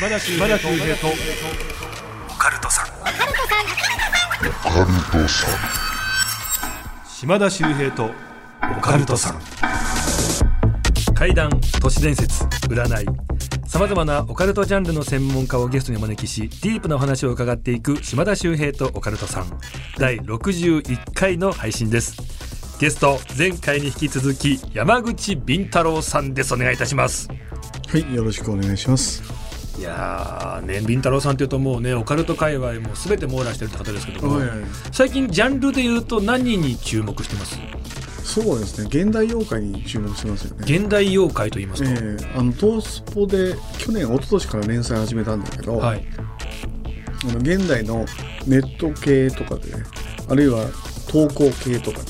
島田秀平と。オカルトさん。島田秀平と。オカルトさん。怪談都市伝説占い。さまざまなオカルトジャンルの専門家をゲストにお招きしディープなお話を伺っていく島田秀平とオカルトさん。第61回の配信です。ゲスト前回に引き続き山口敏太郎さんです。お願いいたします。はい、よろしくお願いします。いやーね敏太郎さんというともうねオカルト界隈も全て網羅してるって方ですけども、はいはい。最近ジャンルで言うと何に注目してます？そうですね、現代妖怪に注目してますよね。現代妖怪と言いますえと、えあの東スポで去年一昨年から連載始めたんだけど、はい。あの現代のネット系とかで、あるいは投稿系とかね、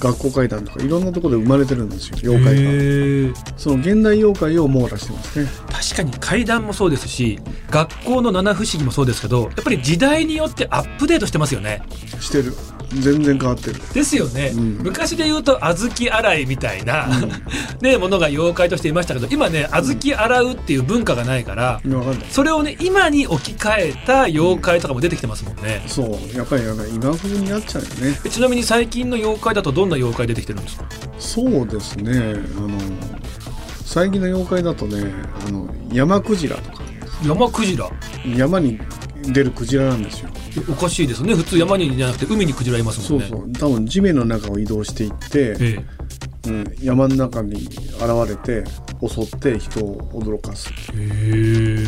学校怪談とかいろんなところで生まれてるんですよ、妖怪が。その現代妖怪を網羅してますね。確かに怪談もそうですし学校の七不思議もそうですけどやっぱり時代によってアップデートしてますよねしてる。全然変わってる。ですよね、うん。昔で言うと小豆洗いみたいな、ね、ものが妖怪としていましたけど今ね小豆洗うっていう文化がないから、今わかん。それをね今に置き換えた妖怪とかも出てきてますもんね、そう、やっぱりあの今風になっちゃうよね。えちなみに最近の妖怪だとどんな妖怪出てきてるんですか？そうですね、あの、最近の妖怪だとね、あの、山クジラとか、山クジラ。山に出るクジラなんですよ。おかしいですね普通山にじゃなくて海にクジラいますもんねそうそう。多分地面の中を移動していって、えうん、山の中に現れて襲って人を驚かす。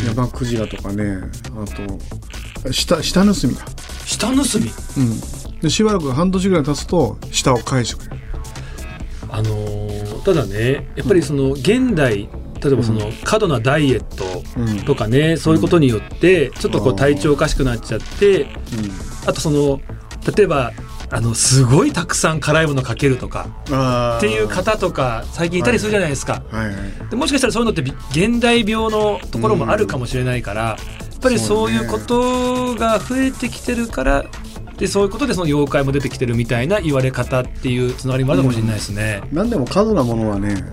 山クジラとかね、あと、下、下盗みだ。下盗み？うん。で、しばらく半年ぐらい経つと、下を返してくれる。あのーただねやっぱりその現代例えばその過度なダイエットうん。とかね、そういうことによってちょっとこう体調おかしくなっちゃってあとその例えばあのすごいたくさん辛いものかけるとか。っていう方とか最近いたりするじゃないですか。はいはい。でもしかしたらそういうのってび現代病のところもあるかもしれないから、やっぱりそういうことが増えてきてるからでそういうことでその妖怪も出てきてるみたいな言われ方っていうつながりもあるかもしれないですね。何でも過度なものはね、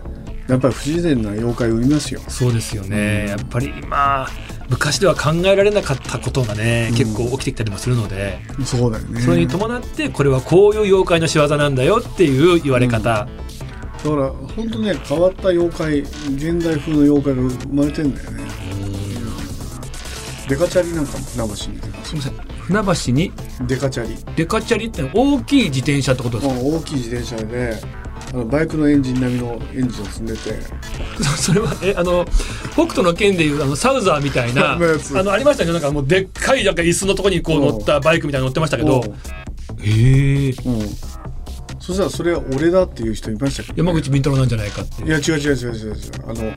やっぱり不自然な妖怪を生みますよ。そうですよね、やっぱり今昔では考えられなかったことがね、うん。結構起きてきたりもするのでそうだよね。それに伴ってこれはこういう妖怪の仕業なんだよっていう言われ方、だから本当ね変わった妖怪現代風の妖怪が生まれてんだよね。デカチャリなんかも船橋にすみません。船橋に？デカチャリ。デカチャリって大きい自転車ってことですか、大きい自転車であのバイクのエンジン並みのエンジンを積んでて。そ それはえあの北斗の剣でいうあのサウザーみたいな あのありましたね。なんかもうでっかいなんか椅子のとこにこう乗ったバイクみたいなの乗ってましたけど。へえ。うん、うんそしたらそれは俺だっていう人いましたけ？ど、山口敏太郎なんじゃないかっていや違う違う違う違う違う。あの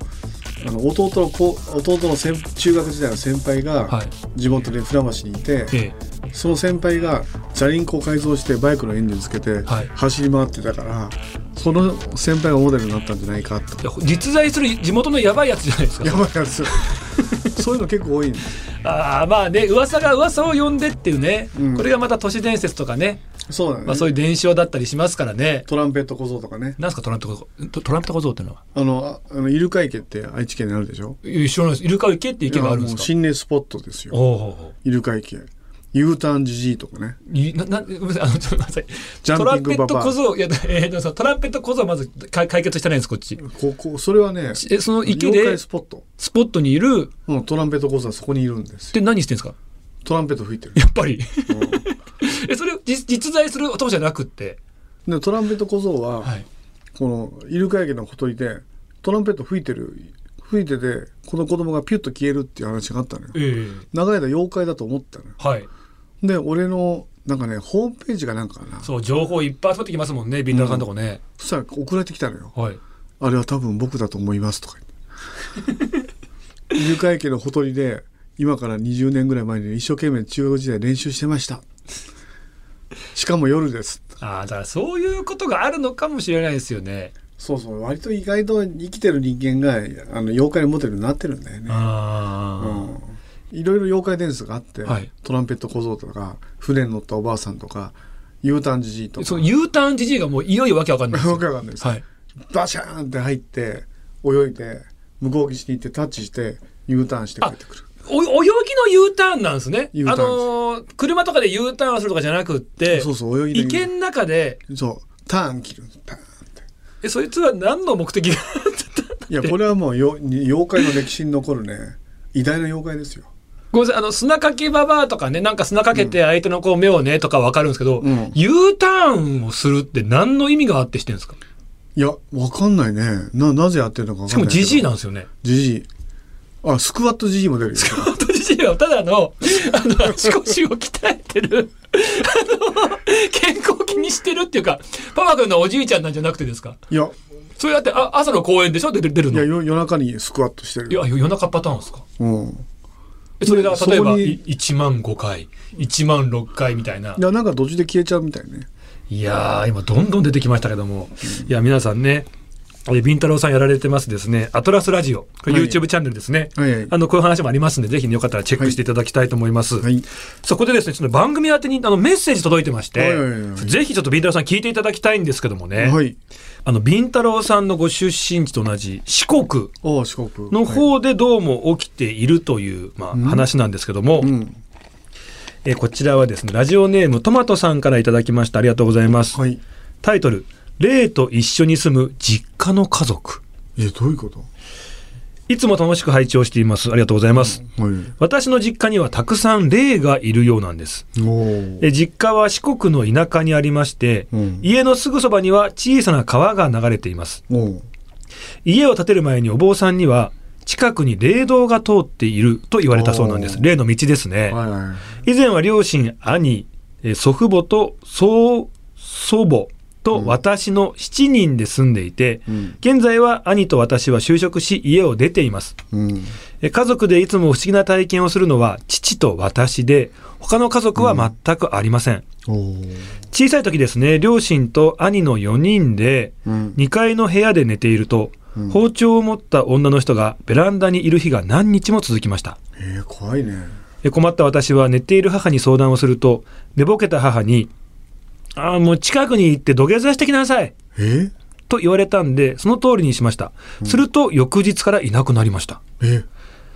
あの弟の子弟の先中学時代の先輩がはい。地元で船橋にいて、えその先輩がチャリンコを改造してバイクのエンジンつけてはい。走り回ってたから、その先輩がモデルになったんじゃないかと。実在する地元のやばいやつじゃないですか。やばいやつ。そういうの結構多いんですああまあね噂が噂を呼んでっていうね、うん。これがまた都市伝説とかね、そうだね、まあ、そういう伝承だったりしますからね。トランペット小僧とかね。なんすかトランペット小僧？トトランペット小僧っていうのは？あのああのイルカ池って愛知県にあるでしょ？いや知らないです。イルカ池って池があるんですか？心霊スポットですよ。おおイルカ池。U ターンジジイとかね。いなな ごめんなさい。あのちょっとごめんなさいジャンピングトランペット小僧？いや、えー、でもさトランペット小僧はまずか解決してないんですこっち。ここそれはねえその池妖で怪スポット。スポットにいる？うんトランペット小僧はそこにいるんですで何してんですか？トランペット吹いてる。やっぱり。えそれ実実在する音じゃなくって。でトランペット小僧は、はい。このイルカ池のほとりでトランペット吹いてる吹いててこの子供がピュッと消えるっていう話があったのよ。ええ。長い間妖怪だと思ったのよ。はい。で俺のなんかねホームページがなんかな。そう情報いっぱい集まってきますもんねビンラさんとこね、そしたら送られてきたのよ。はい。あれは多分僕だと思いますとか言って。イルカ池のほとりで今から20年ぐらい前に一生懸命中学時代練習してました しかも夜です。ああだからそういうことがあるのかもしれないですよね。そうそう。割と意外と生きてる人間があの妖怪のモデルになってるんだよね。ああ、うん。いろいろ妖怪伝説があって、はい。トランペット小僧とか船に乗ったおばあさんとか U ターンじじいとか。その U ターンじじいがもういよいよわけわかんないですよ。わけわかんないです。はい。バシャーンって入って泳いで向こう岸に行ってタッチして U ターンして帰ってくるお泳ぎの U ターンなんですね。あのー車とかで U ターンするとかじゃなくって、そうそう池の中で、そうターン切る。ターン。ってえ、そいつは何の目的がいやこれはもうよ妖怪の歴史に残るね。偉大な妖怪ですよ。ごめんなさい、あの、砂かけババアとかね、なんか砂かけて相手のこう目をね、とかわかるんですけど、うん。U ターンをするって何の意味があってしてるんですか？いやわかんないね。ななぜやってるのかわしかもかんないけど。ジジイなんですよね。ジジイあスクワットジジイも出るよ。本当ジジイはただの、あの、足腰を鍛えてる、あの、健康を気にしてるっていうか、パパ君のおじいちゃんなんじゃなくてですか？いや。それだって、あ朝の公園でしょ？出る出るの？いいやよ夜中にスクワットしてるや、夜中パターンですか？うん。えそれが、そ例えば、こにい1万5回、1万6回みたいな。いやなんか途中で消えちゃうみたいね。いやー、今どんどん出てきましたけども。いや、皆さんね、えビンタロウさんやられてますですね、アトラスラジオ、YouTube チャンネルですね。はいはいあの、こういう話もありますんで、ぜひね、よかったらチェックしていただきたいと思います。はい。そこでですね、ちょっと番組宛てにあのメッセージ届いてまして、ぜひちょっとビンタロウさん聞いていただきたいんですけどもね、はい。あの、ビンタロウさんのご出身地と同じ四国。のはい。方でどうも起きているという、まあ、ん。話なんですけども、うん。えこちらはですね、ラジオネームトマトさんからいただきました。ありがとうございます。はい。タイトル、霊と一緒に住む実家の家族。えどういうこと？いつも楽しく拝聴しています。ありがとうございます。はい私の実家にはたくさん霊がいるようなんです。おーえ実家は四国の田舎にありまして、うん家のすぐそばには小さな川が流れています。家を建てる前にお坊さんには、近くに霊道が通っていると言われたそうなんです。霊の道ですね。はいはい以前は両親、兄、え祖父母と曽祖母と私の7人で住んでいて、うん。現在は兄と私は就職し家を出ています。うん。え家族でいつも不思議な体験をするのは父と私で、他の家族は全くありません。おー。小さい時ですね、両親と兄の4人でうん。2階の部屋で寝ていると、うん。包丁を持った女の人がベランダにいる日が何日も続きました。えー怖いね。え困った私は寝ている母に相談をすると、寝ぼけた母に、ああ、もう近くに行って土下座してきなさいえ？ーと言われたんで、その通りにしました。すると翌日からいなくなりました。え？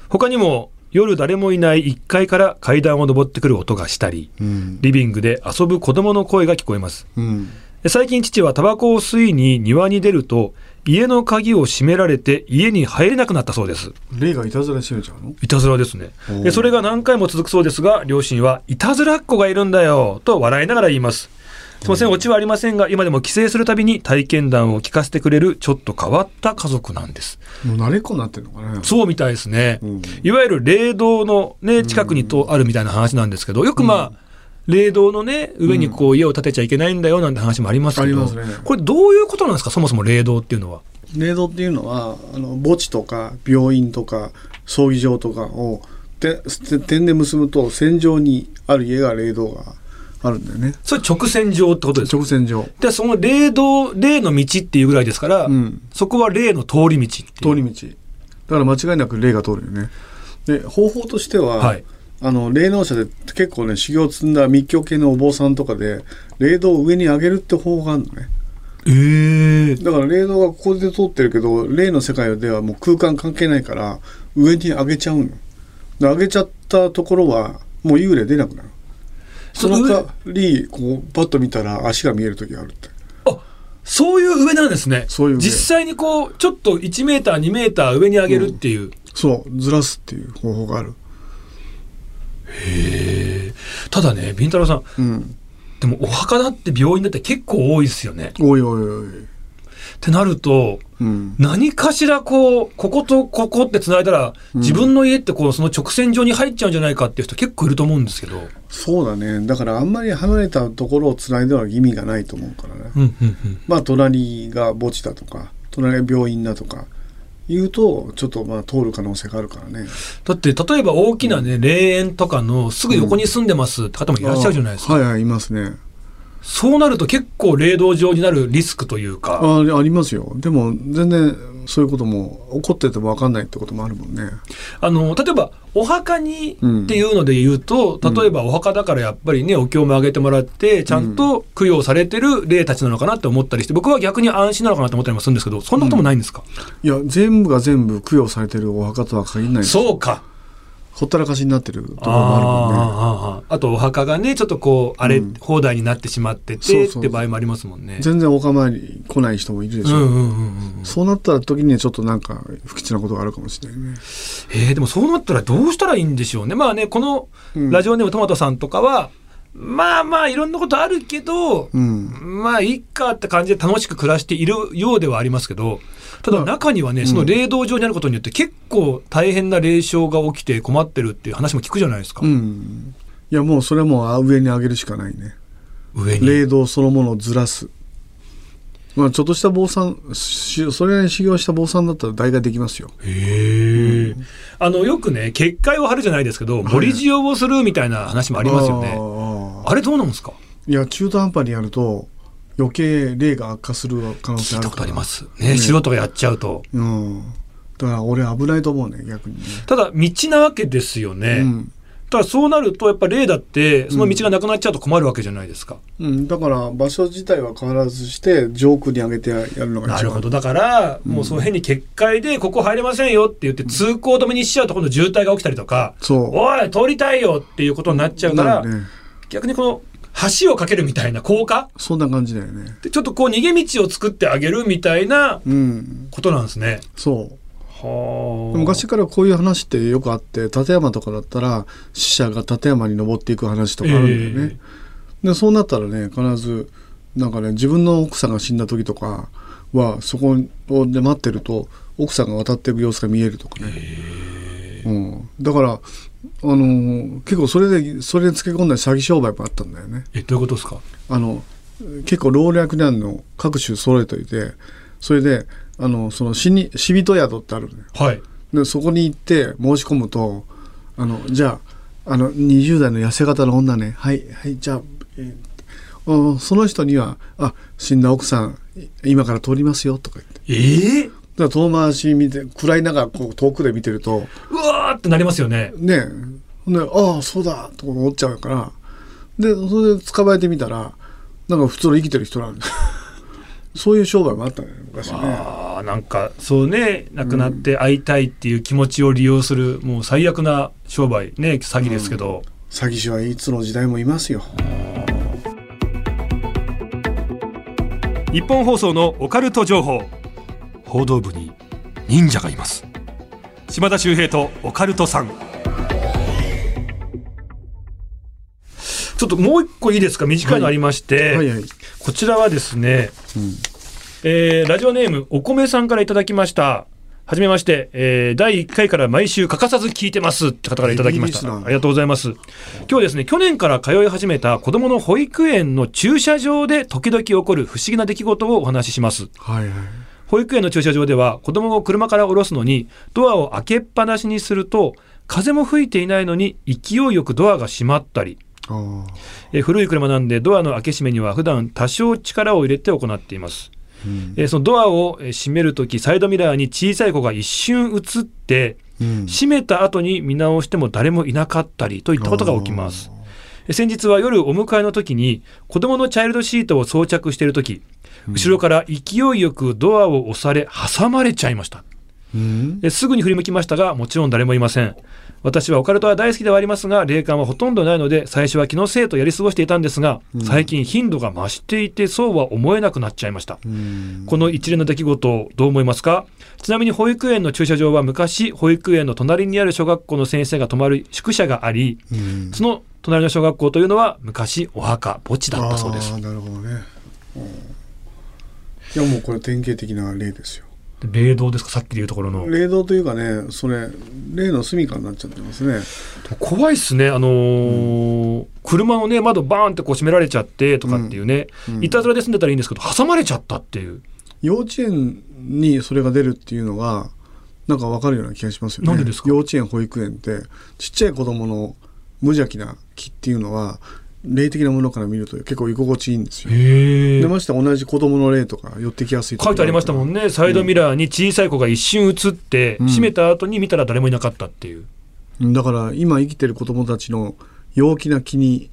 他にも夜誰もいない1階から階段を登ってくる音がしたり、うんリビングで遊ぶ子供の声が聞こえます。うんで最近父はタバコを吸いに庭に出ると、家の鍵を閉められて家に入れなくなったそうです。霊がいたずらしてるじゃんの？いたずらですねでそれが何回も続くそうですが、両親はいたずらっ子がいるんだよと笑いながら言います。すいません、オチはありませんが、今でも帰省するたびに体験談を聞かせてくれるちょっと変わった家族なんです。もう慣れっこになってるのかねそうみたいですね。うんいわゆる霊道のね、近くにとあるみたいな話なんですけど、よくまあ、霊道のね、上にこう家を建てちゃいけないんだよなんて話もありますけど、ありますねこれどういうことなんですか、そもそも霊道っていうのは？霊道っていうのはあの墓地とか病院とか葬儀場とかをてて点で結ぶと戦場にある家が霊道があるんだよね。それ直線上ってことですか？直線上。で、その霊道、霊の道っていうぐらいですから、うん。そこは霊の通り道通り道。だから間違いなく霊が通るよね。で方法としては、はい。あの霊能者で結構ね修行を積んだ密教系のお坊さんとかで霊道を上に上げるって方法があるのね。ええだから霊道がここで通ってるけど霊の世界ではもう空間関係ないから上に上げちゃうので上げちゃったところはもう幽霊出なくなるその代わりこうパッと見たら足が見える時があるって。あそういう上なんですね。そういう上。実際にこう、ちょっと1メーター、2メーター上に上げるっていう。そう。ずらすっていう方法がある。へえただね、ビンタロウさん、うん。でもお墓だって病院だって結構多いですよね。おいおいおいってなると、うん。何かしらこう、こことここって繋いだら、自分の家ってこう、その直線上に入っちゃうんじゃないかっていう人結構いると思うんですけど。そうだね。だからあんまり離れたところをつないでは意味がないと思うから。ね、うんうんうん。まあ隣が墓地だとか隣が病院だとか言うとちょっとまあ通る可能性があるからね。だって、例えば大きなね、霊園とかのすぐ横に住んでますって方もいらっしゃるじゃないですか。はいはいいますねそうなると結構霊道上になるリスクというか。あありますよ。でも全然そういうことも起こってても分かんないってこともあるもんね。あの、例えば、お墓にうん。っていうので言うと、例えばお墓だからやっぱりね、お経もあげてもらって、ちゃんと供養されてる霊たちなのかなって思ったりして、僕は逆に安心なのかなと思ったりもするんですけど、そんなこともないんですか、いや全部が全部供養されてるお墓とは限らないんです。そうか。ほったらかしになってるところもあるもんね。あああとお墓がねちょっとこう荒れうん放題になってしまってて、って場合もありますもんね。全然お構いに来ない人もいるでしょ。うそうなった時にはちょっとなんか不吉なことがあるかもしれないね。えーでもそうなったらどうしたらいいんでしょうね。まあねこのうんラジオネームトマトさんとかは、まあまあいろんなことあるけど、うん。まあいいかって感じで楽しく暮らしているようではありますけどただまあ中にはね、うんその霊道上にあることによって結構大変な霊障が起きて困ってるっていう話も聞くじゃないですか、うん。いやもうそれはもう上に上げるしかないね。上に？霊道そのものをずらす。まあちょっとした坊さん、しそれなりに修行した坊さんだったら代替できますよ。へえ、あのよくね結界を張るじゃないですけど森塩をするみたいな話もありますよね、あああれどうなんですか？いや中途半端にやると余計霊が悪化する可能性あるから。ことあります。ね素人がやっちゃうと。うん。だから俺危ないと思うね逆にね、ただ道なわけですよね、うん。ただそうなるとやっぱ霊だってその道がなくなっちゃうと困るわけじゃないですか、うん、だから場所自体は変わらずして上空に上げてやるのが一番。なるほど。だから、もうそう変に結界でここ入れませんよって言って通行止めにしちゃうと今度渋滞が起きたりとか、そう。おい通りたいよっていうことになっちゃうから、なるね逆にこの橋を架けるみたいな効果そんな感じだよね。でちょっとこう逃げ道を作ってあげるみたいなうん。ことなんですね。そう。はあ。昔からこういう話ってよくあって立山とかだったら死者が立山に登っていく話とかあるんだよね、でそうなったらね必ずなんかね自分の奥さんが死んだ時とかはそこで待ってると奥さんが渡っていく様子が見えるとかね、うん、だからあのー結構それでそれでつけ込んだ詐欺商売もあったんだよね。えどういうことですか？あの結構老若男女各種揃えといてそれであのその死に死人宿ってあるのよ。はい。でそこに行って申し込むとあのじゃああの20代の痩せ型の女ね。はいはいじゃあ、えーあその人には「あ死んだ奥さんい今から通りますよ」とか言って。ええだから遠回し見て暗い中こう遠くで見てるとうわーってなりますよね。ねえ。でああそうだと思っちゃうから。でそれで捕まえてみたらなんか普通の生きてる人なんです。よ そういう商売もあったね昔ね。ああなんかそうね亡くなって会いたいっていう気持ちを利用する、もう最悪な商売ね詐欺ですけど、詐欺師はいつの時代もいますよ。日本放送のオカルト情報報道部に忍者がいます。島田秀平とオカルトさん。ちょっともう一個いいですか？短いのありまして、はいはい。こちらはですね、うん。えーラジオネームお米さんからいただきました。はじめまして、えー第1回から毎週欠かさず聞いてます。って方からいただきました。ありがとうございます。今日はですね去年から通い始めた子供の保育園の駐車場で時々起こる不思議な出来事をお話しします。はいはい。保育園の駐車場では子供を車から降ろすのにドアを開けっぱなしにすると風も吹いていないのに勢いよくドアが閉まったり。あえー古い車なんでドアの開け閉めには普段多少力を入れて行っています、あ。うん。えーそのドアをえー閉めるときサイドミラーに小さい子が一瞬映ってうん。閉めた後に見直しても誰もいなかったりといったことが起きます。えー先日は夜お迎えの時に子供のチャイルドシートを装着している時後ろから勢いよくドアを押され挟まれちゃいました。うん。えすぐに振り向きましたがもちろん誰もいません。私はオカルトは大好きではありますが霊感はほとんどないので最初は気のせいとやり過ごしていたんですが、最近頻度が増していてそうは思えなくなっちゃいました、うん。この一連の出来事をどう思いますか？ちなみに保育園の駐車場は昔保育園の隣にある小学校の先生が泊まる宿舎がありうん。その隣の小学校というのは昔お墓墓地だったそうです。なるほどね。うんいやもうこれ典型的な例ですよ。霊道ですか？さっきで言うところの。霊道というかねそれ霊の住処になっちゃってますね。怖いっすね、あのー車のね窓バーンってこう閉められちゃってとかっていうね、うん。いたずらで住んでたらいいんですけど挟まれちゃったっていう。幼稚園にそれが出るっていうのがなんかわかるような気がしますよね。なんでですか？幼稚園保育園ってちっちゃい子供の無邪気な気っていうのは霊的なものから見ると結構居心地いいんですよ。へでまして同じ子供の霊とか寄ってきやすい書いてありましたもんね。ねサイドミラーに小さい子が一瞬映って、うん閉めた後に見たら誰もいなかったっていうだから今生きてる子供たちの陽気な気に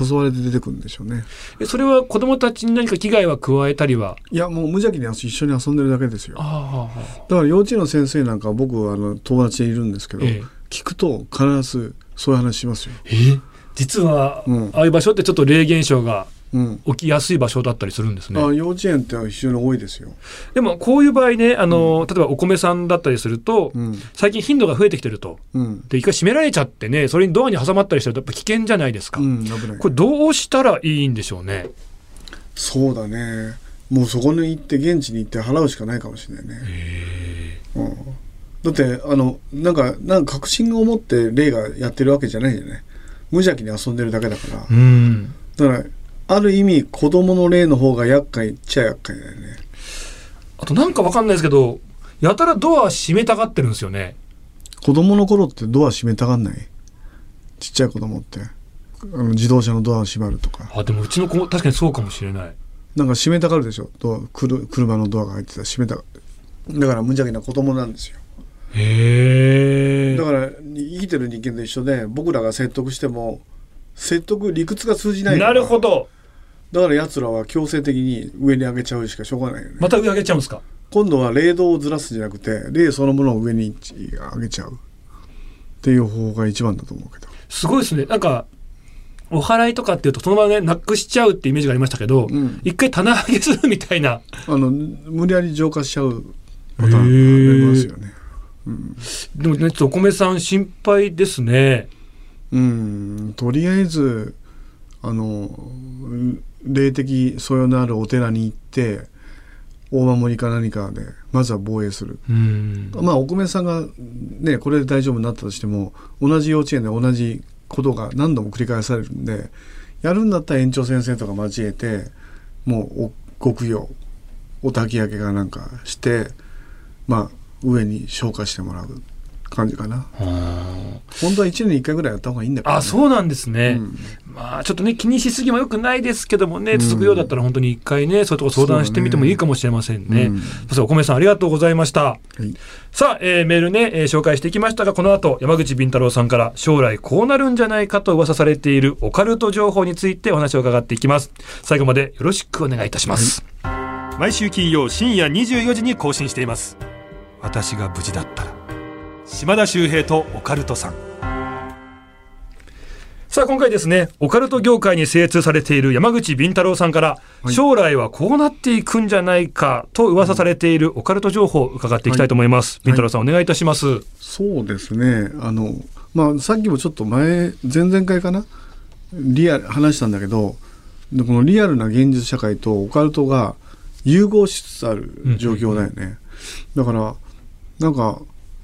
誘われて出てくるんでしょうね。えそれは子供たちに何か危害は加えたりは？いやもう無邪気に一緒に遊んでるだけですよ。だあから幼稚園の先生なんか僕はあの友達でいるんですけど、ええ聞くと必ずそういう話しますよ。え？実は、うんああいう場所ってちょっと霊現象がうん。起きやすい場所だったりするんですね。あ幼稚園って非常に多いですよ。でもこういう場合ねあの、例えばお米さんだったりすると、うん。最近頻度が増えてきてるとうん。で一回閉められちゃってねそれにドアに挟まったりしてるとやっぱ危険じゃないですか。これどうしたらいいんでしょうね？そうだね。もうそこに行って現地に行って払うしかないかもしれないね。うん、だってあのなんかなんか確信を持って霊がやってるわけじゃないじゃない。無邪気に遊んでるだけだから。うん。だからある意味子供の霊の方が厄介っちゃ厄介だよね。あとなんかわかんないですけどやたらドア閉めたがってるんですよね。子供の頃ってドア閉めたがんない？ちっちゃい子供って。あの自動車のドアを閉まるとか。あでもうちの子も確かにそうかもしれない。なんか閉めたがるでしょ？ドアくる車のドアが入ってたら閉めた。がだから無邪気な子供なんですよへえだから生きてる人間と一緒で僕らが説得しても説得理屈が通じないなるほど。だから奴らは強制的に上に上げちゃうしかしょうがないよね、また上上げちゃうんですか？今度は霊道をずらすんじゃなくて霊そのものを上に上げちゃう。っていう方法が一番だと思うけど。すごいですね。なんかお祓いとかっていうとそのままねなくしちゃうってイメージがありましたけど、うん。一回棚上げするみたいな。あの無理やり浄化しちゃうパターンがありますよね。でもねちょっとお米さん心配ですねうん、とりあえずあの霊的素養のあるお寺に行って大守りか何かでまずは防衛する。うんまあお米さんがねこれで大丈夫になったとしても同じ幼稚園で同じことが何度も繰り返されるんでやるんだったら園長先生とか交えてもうお極用お焚き上げかなんかしてまあ上に消化してもらう感じかな。本当は1年に1回ぐらいやった方がいいんだけど、ね、あそうなんですね、うん。まあちょっとね気にしすぎもよくないですけどもね続くようだったら本当に一回ねそういうとこ相談してみてもいいかもしれませんね。うん。そしてお米さんありがとうございました。はい。さあ、えーメールね、えー紹介していきましたがこの後山口敏太郎さんから将来こうなるんじゃないかと噂されているオカルト情報についてお話を伺っていきます。最後までよろしくお願いいたします、毎週金曜深夜24時に更新しています私が無事だったら。島田秀平とオカルトさん。さあ今回ですねオカルト業界に精通されている山口敏太郎さんから、はい。将来はこうなっていくんじゃないかと噂されているオカルト情報を伺っていきたいと思います、はい。敏太郎さんお願いいたします、そうですね。あのまあさっきもちょっと前前々回かな？リアル話したんだけどでこのリアルな現実社会とオカルトが融合しつつある状況だよね、だからなんか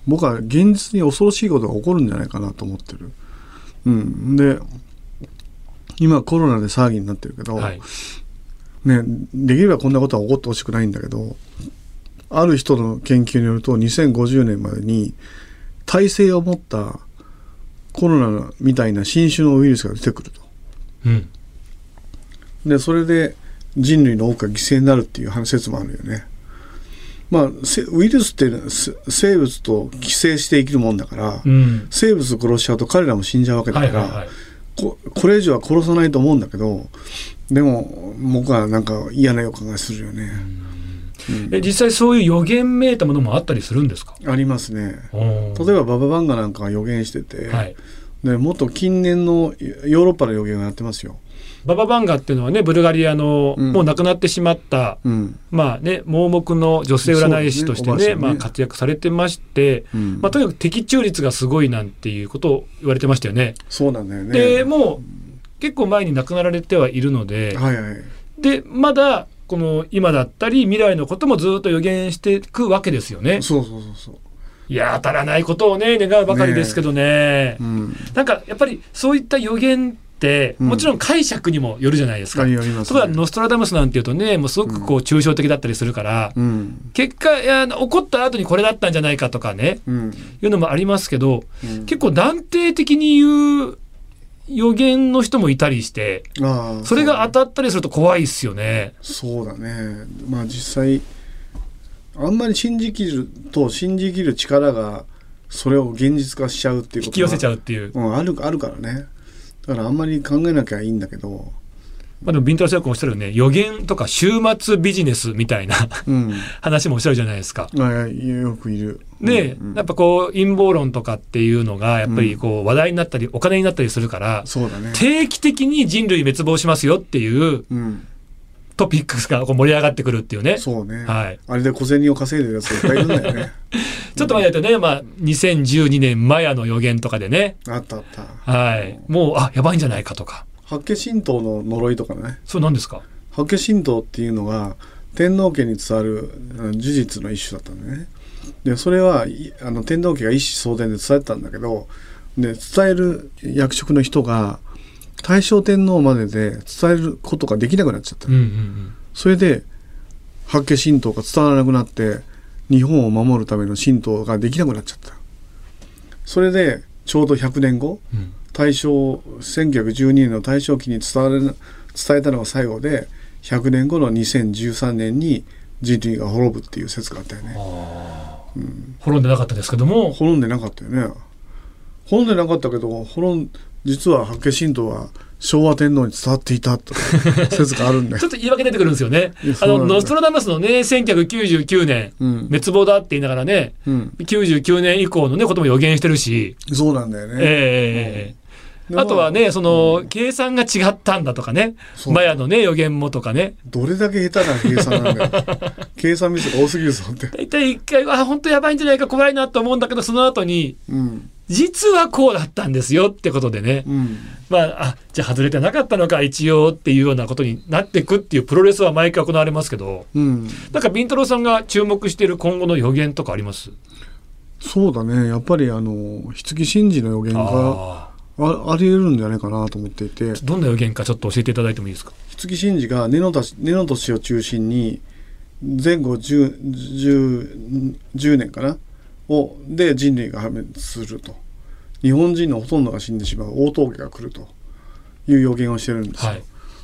僕は現実に恐ろしいことが起こるんじゃないかなと思ってるうんで今コロナで騒ぎになってるけど、はいね、できればこんなことは起こってほしくないんだけどある人の研究によると2050年までに耐性を持ったコロナみたいな新種のウイルスが出てくると。うんでそれで人類の多くが犠牲になるっていう話説もあるよね。まあせウイルスって生物と寄生して生きるもんだから、うん。生物を殺しちゃうと彼らも死んじゃうわけだから、はいはいはい。ここれ以上は殺さないと思うんだけどでも僕はなんか嫌な予感がするよね。うん。え実際そういう予言めいたものもあったりするんですか？ありますね。例例えばバババンガなんかが予言してて、はい、でもっと近年のヨーロッパの予言をやってますよ。バババンガっていうのはねブルガリアの、うんもう亡くなってしまったうんまあね盲目の女性占い師としてねねまあ、活躍されてまして、うんまあ、とにかく的中率がすごいなんていうことを言われてましたよね。そうなんだよね。でもう結構前に亡くなられてはいるので、はいはい。でまだこの今だったり未来のこともずっと予言していくわけですよね。そうそうそうそう。いや当たらないことをね願うばかりですけどねうん。なんかやっぱりそういった予言もちろん解釈にもよるじゃないですか。ありあります例えばノストラダムスなんていうとねもうすごくこう抽象的だったりするから、うん。結果いや起こった後にこれだったんじゃないかとかねうん。いうのもありますけどうん結構断定的に言う予言の人もいたりしてああそれが当たったりすると怖いですよね。そうだね。まあ実際あんまり信じきると信じきる力がそれを現実化しちゃうっていうこと引き寄せちゃう。うっていう。うん、あるあるからね。だからあんまり考えなきゃいいんだけど、まあ、でもビンタロスよくおっしゃるよね。予言とか週末ビジネスみたいなうん。話もおっしゃるじゃないですか。よくいる。で、うんうん。やっぱこう陰謀論とかっていうのがやっぱりこう話題になったりお金になったりするから、そうだね。定期的に人類滅亡しますよっていううんトピックスがこう盛り上がってくるっていうね。そうね、はい。あれで小銭を稼いでるやつがいっぱいいるんだよね。ちょっと前だとね、まあ、2012年マヤの予言とかでね、あったあった。はい、もう、あ、やばいんじゃないかとか。八家神道の呪いとかね。それ何ですか？八家神道っていうのが天皇家に伝わるあの呪術の一種だったんだよね。でそれはいあの天皇家が一子相伝で伝えてたんだけどで伝える役職の人が大正天皇までで伝えることができなくなっちゃった、うんうんうん。それで八家神道が伝わらなくなって日本を守るための神道ができなくなっちゃった。それでちょうど100年後うん。大正1912年の大正期に伝われな伝えたのが最後で100年後の2013年に人類が滅ぶっていう説があったよね。滅んでなかったですけども、滅んでなかったよね。滅んでなかったけど滅ん実は八家神道は昭和天皇に伝わっていたと 説があるんだよちょっと言い訳出てくるんですよね。あの、ノストラダムスのね、1999年、うん、滅亡だって言いながらね、うん、99年以降のね、ことも予言してるし、そうなんだよね、ええであ。とはね、その、計算が違ったんだとかね、マヤのね、予言もとかね、どれだけ下手な計算なんだよ。計算ミスが多すぎるぞって、大体一回、あ、本当やばいんじゃないか、怖いなと思うんだけど、その後に、うん。実はこうだったんですよってことでね、うん、まあ、あ、じゃあ外れてなかったのか、一応っていうようなことになっていくっていうプロレスは毎回行われますけど、うん、なんかビンタロウさんが注目している今後の予言とかあります？そうだね。やっぱりあの棺神事の予言があああり得るんじゃないかなと思っていてーどんな予言かちょっと教えていただいてもいいですか？棺神事が根の年根の年を中心に前後 10, 10, 10年かな？をで人類が破滅すると日本人のほとんどが死んでしまう大峠が来るという予言をしてるんですよ。はい。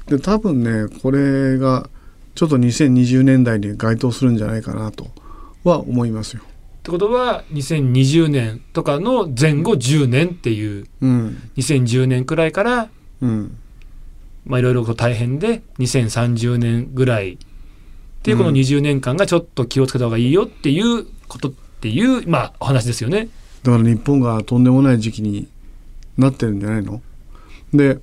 で多分ねこれがちょっと2020年代に該当するんじゃないかなとは思いますよ。ってことは2020年とかの前後10年っていううん2010年くらいからうんまあいろいろ大変で2030年ぐらいっていうこのうん20年間がちょっと気をつけた方がいいよっていうことっていうまあお話ですよね。だから日本がとんでもない時期になってるんじゃないの？で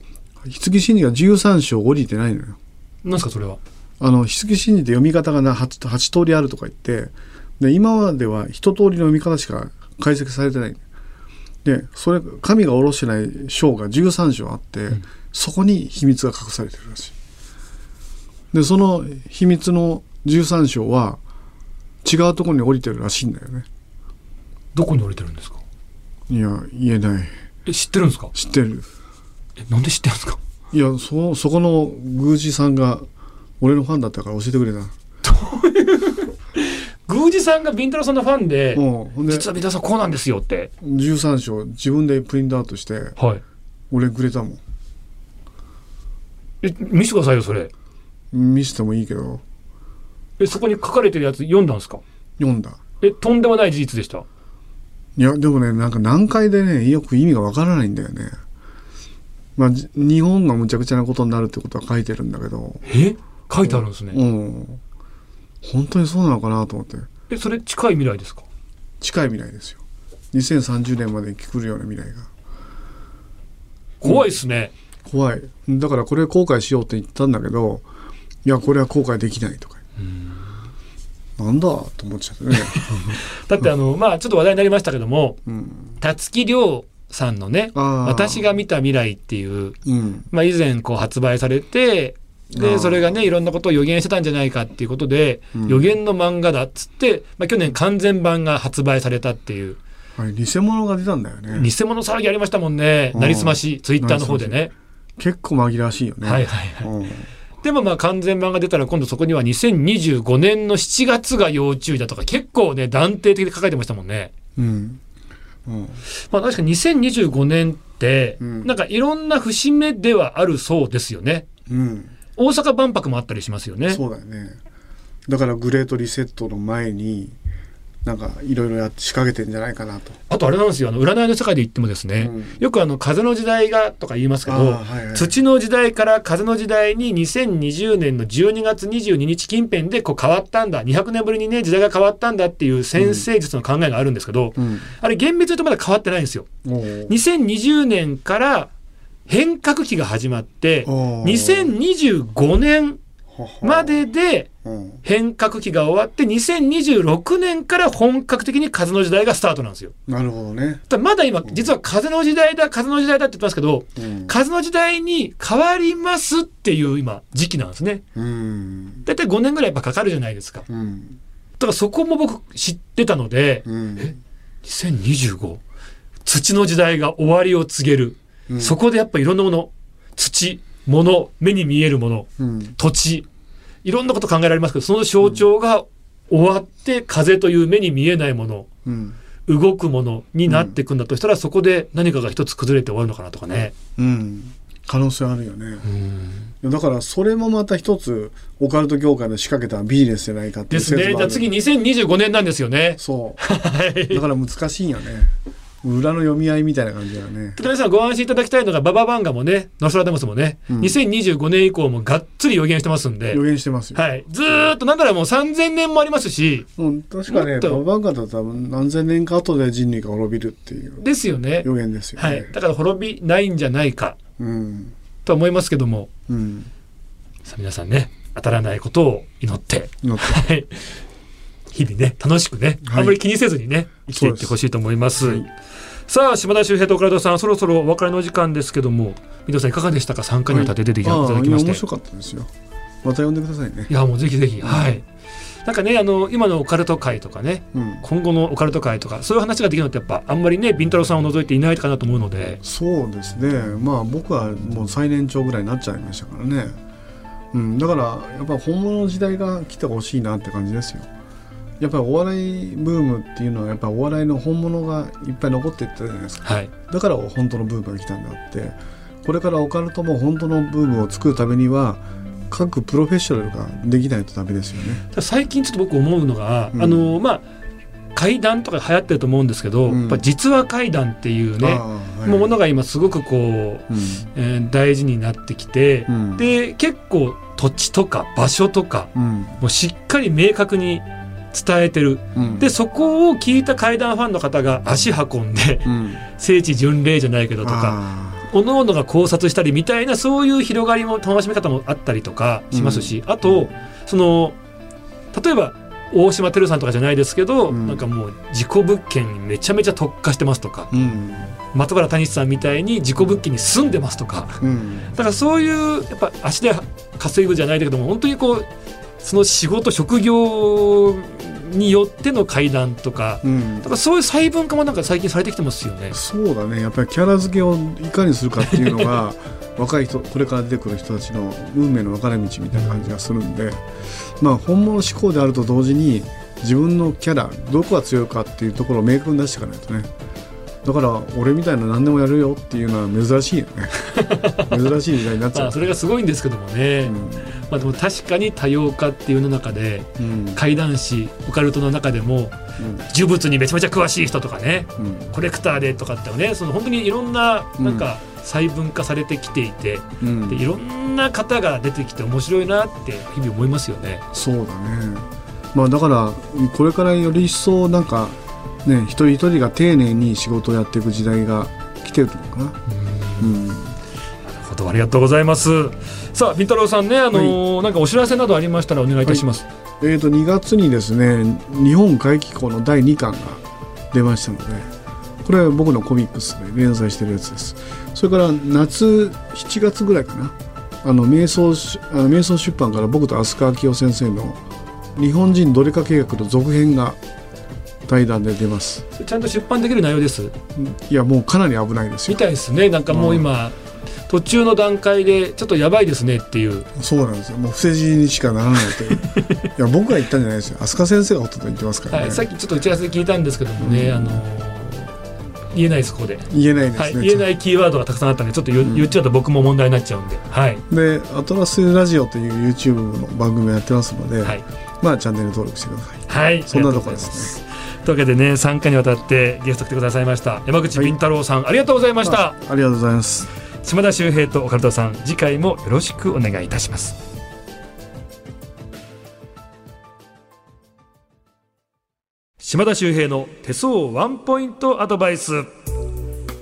棺神事が13章降りてないのよ。なんですかそれは？あの棺神事って読み方がな 8, 8通りあるとか言ってで今までは一通りの読み方しか解析されてない。でそれ神が下ろしてない章が13章あって、ん。そこに秘密が隠されてるらしい。でその秘密の13章は違うところに降りてるらしいんだよね。どこに降りてるんですか？いや言えない。え知ってるんですか？知ってる。えなんで知ってるんですか？いやそそこの宮司さんが俺のファンだったから教えてくれた宮司さんがビンタロウさんのファンで、で実はビンタロウさんこうなんですよって。13章自分でプリントアウトしてはい。俺くれたもんえ見せてくださいよそれ。見せてもいいけどえそこに書かれてるやつ読んだんですか？読んだえとんでもない事実でした？いやでもねなんか難解でねよく意味がわからないんだよねまあじ日本がむちゃくちゃなことになるってことは書いてるんだけどえ？書いてあるんですね。うん本当にそうなのかなと思って。えそれ近い未来ですか？近い未来ですよ。2030年までに来るような未来が。怖いですね。怖い。だからこれ後悔しようって言ったんだけどいやこれは後悔できないとか。なんだと思っちゃってね、だってあのまあちょっと話題になりましたけどもうん、辰木亮さんのね「あー。私が見た未来」っていう、うん。まあ、以前こう発売されてでそれがねいろんなことを予言してたんじゃないかっていうことで、うん。予言の漫画だっつって、まあ、去年完全版が発売されたっていう。あれ偽物が出たんだよね。偽物騒ぎありましたもんね。うん。なりすましツイッターの方でね。結構紛らわしいよね。はいはいはい。うんでもまあ完全版が出たら今度そこには2025年の7月が要注意だとか結構ね断定的に書かれてましたもんね。うん。うん。まあ確かに2025年ってうん。なんかいろんな節目ではあるそうですよね。うん大阪万博もあったりしますよね。そうだよねだからグレートリセットの前になんかいろいろやって仕掛けてんじゃないかなと。あとあれなんですよあの占いの世界で言ってもですね、うんよくあの風の時代がとか言いますけど、はいはい土の時代から風の時代に2020年の12月22日近辺でこう変わったんだ200年ぶりにね時代が変わったんだっていう先生術の考えがあるんですけど、うん。あれ厳密に言うとまだ変わってないんですよ。おー2020年から変革期が始まっておー2025年まででうん変革期が終わって2026年から本格的に風の時代がスタートなんですよ。なるほどね。ただまだ今実は風の時代だ風の時代だって言ってますけどうん。風の時代に変わりますっていう今時期なんですね。うん。だいたい5年ぐらいやっぱかかるじゃないですか。うん。だからそこも僕知ってたのでうん。2025土の時代が終わりを告げる。うんそこでやっぱいろんなもの土物目に見えるものうん。土地いろんなこと考えられますけどその象徴が終わって風という目に見えないものうん。動くものになっていくんだとしたら、そこで何かが一つ崩れて終わるのかなとかね。うん。可能性あるよね。うんだからそれもまた一つオカルト業界の仕掛けたビジネスじゃないかっていうですね。じゃあ次2025年なんですよね。そはい。うだから難しいんよね裏の読み合いみたいな感じだよね皆さんご安心いただきたいのがバババンガもね、ノストラダムスもね、うん。2025年以降もがっつり予言してますんで。予、言してますよ、はい。ずーっとなんならもう3000年もありますし、うん、確かねもっと。ババンカだと多分何千年か後で人類が滅びるっていうですよね。予言ですよね、はい。だから滅びないんじゃないか。うん。とは思いますけども、うん。さあ皆さんね、当たらないことを祈って、祈って。はい。日々ね、楽しくね、はい。あんまり気にせずにね、生きていってほしいと思います。はいさあ、島田秀平と倉田さん、そろそろお別れの時間ですけども、水戸さんいかがでしたか？参加にあたって出ていただきまして。面白かったですよ。また呼んでくださいね。いや、もうぜひぜひ、はい。なんかね、あの、今のオカルト界とかね、うん。今後のオカルト界とか、そういう話ができるのってやっぱ、あんまりね、ビンタロウさんを除いていないかなと思うので、そうですね。まあ僕はもう最年長ぐらいになっちゃいましたからね。うん。だからやっぱ本物の時代が来てほしいなって感じですよやっぱりお笑いブームっていうのはやっぱお笑いの本物がいっぱい残っていったじゃないですか。はい。だから本当のブームが来たんであって。これからオカルトも本当のブームを作るためには各プロフェッショナルができないとダメですよね。最近ちょっと僕思うのが、うん。あの、まあ、怪談とか流行ってると思うんですけど、うん。やっぱ実話怪談っていうね、はい。ものが今すごくこう、うん。えー大事になってきて、うん。で結構土地とか場所とかうん。もうしっかり明確に伝えてる。うん。でそこを聞いた怪談ファンの方が足運んでうん。聖地巡礼じゃないけどとかあ各々が考察したりみたいなそういう広がりも楽しみ方もあったりとかしますし、あとその例えば大島てるさんとかじゃないですけど、うん。なんかもう事故物件にめちゃめちゃ特化してますとかーうん。松原谷さんみたいに事故物件に住んでますとかうん。だからそういうやっぱ足で稼ぐじゃないけども本当にこうその仕事職業によっての会談とかうん。だからそういう細分化もなんか最近されてきてますよね。そうだね。やっぱりキャラ付けをいかにするかっていうのが 若い人これから出てくる人たちの運命の分かれ道みたいな感じがするんで、まあ本物志向であると同時に自分のキャラどこが強いかっていうところを明確に出していかないとねだから俺みたいな何でもやるよっていうのは珍しいよね。珍しい時代になっちゃう。まあ、それがすごいんですけどもね、まあ、でも確かに多様化っていうの中でうん。うん怪談師オカルトの中でも呪物にめちゃめちゃ詳しい人とかねうん。コレクターでとかってねその本当にいろんなうん。なんか細分化されてきていて、うん。でいろんな方が出てきて面白いなって日々思いますよね。そうだね。まあだからこれからより一層なんかね一人一人が丁寧に仕事をやっていく時代が来てるのかな。うん。なるほどありがとうございます。さあ、ビンタロウさんね、あのーなんかお知らせなどありましたらお願いいたします。えー、と2月にですね日本怪奇行の第2巻が出ましたのでこれは僕のコミックスで連載してるやつです。それから夏7月ぐらいかな。あの瞑想しあの瞑想出版から僕と飛鳥明夫先生の「日本人どれか計画」の続編が対談で出ます。ちゃんと出版できる内容です。いやもうかなり危ないですみよたいですね。なんかもう今、途中の段階でちょっとやばいですね。っていう。そうなんですよ。もう伏せ字にしかならないという。いや僕が言ったんじゃないですよ。飛鳥先生がほとんど言ってますからね、はい、さっきちょっと打ち合わせで聞いたんですけどもね、うんあのー言えないですここで、言えないですね、はい、言えないキーワードがたくさんあったんでちょっと言,、うん。言っちゃうと僕も問題になっちゃうんで、はい。でアトラスラジオという YouTube の番組をやってますので、はい。まあチャンネル登録してください。はい、そんなとこありがうございです。ねというわけでね3回にわたってゲスト来てくださいました。山口敏太郎さん、ありがとうございました。ありがとうございます。島田秀平とオカルトさん次回もよろしくお願いいたします。島田秀平の手相ワンポイントアドバイス。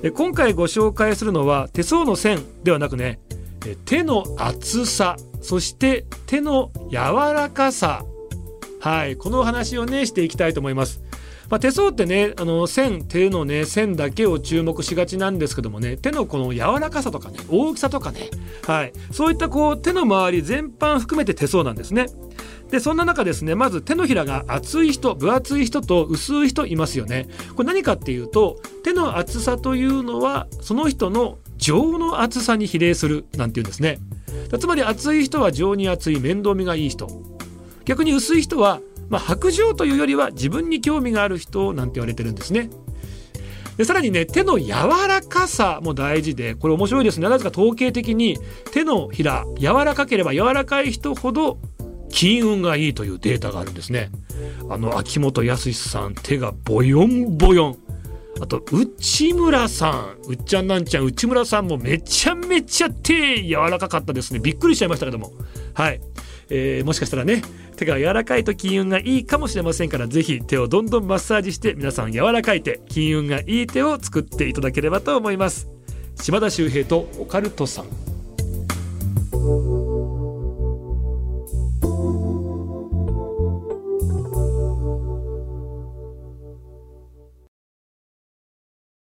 え今回ご紹介するのは手相の線ではなくねえ手の厚さそして手の柔らかさ。はいこのお話をねしていきたいと思いますまあ、手相ってねあの線手のね線だけを注目しがちなんですけどもね手のこの柔らかさとかね大きさとかね、はい、そういったこう手の周り全般含めて手相なんですね。でそんな中ですねまず手のひらが厚い人分厚い人と薄い人いますよね。これ何かっていうと手の厚さというのはその人の情の厚さに比例するなんていうんですね。つまり厚い人は情に厚い面倒見がいい人。逆に薄い人はまあ、白状というよりは自分に興味がある人なんて言われてるんですね。でさらにね手の柔らかさも大事でこれ面白いですね。なぜか統計的に手のひら柔らかければ柔らかい人ほど金運がいいというデータがあるんですね。あの秋元康さん手がボヨンボヨン。あと内村さん。うっちゃんなんちゃん内村さんもめちゃめちゃ手柔らかかったですね。びっくりしちゃいましたけども。はい、えー、もしかしたらね手が柔らかいと金運がいいかもしれませんから是非手をどんどんマッサージして皆さん柔らかい手金運がいい手を作っていただければと思います。島田秀平とオカルトさん。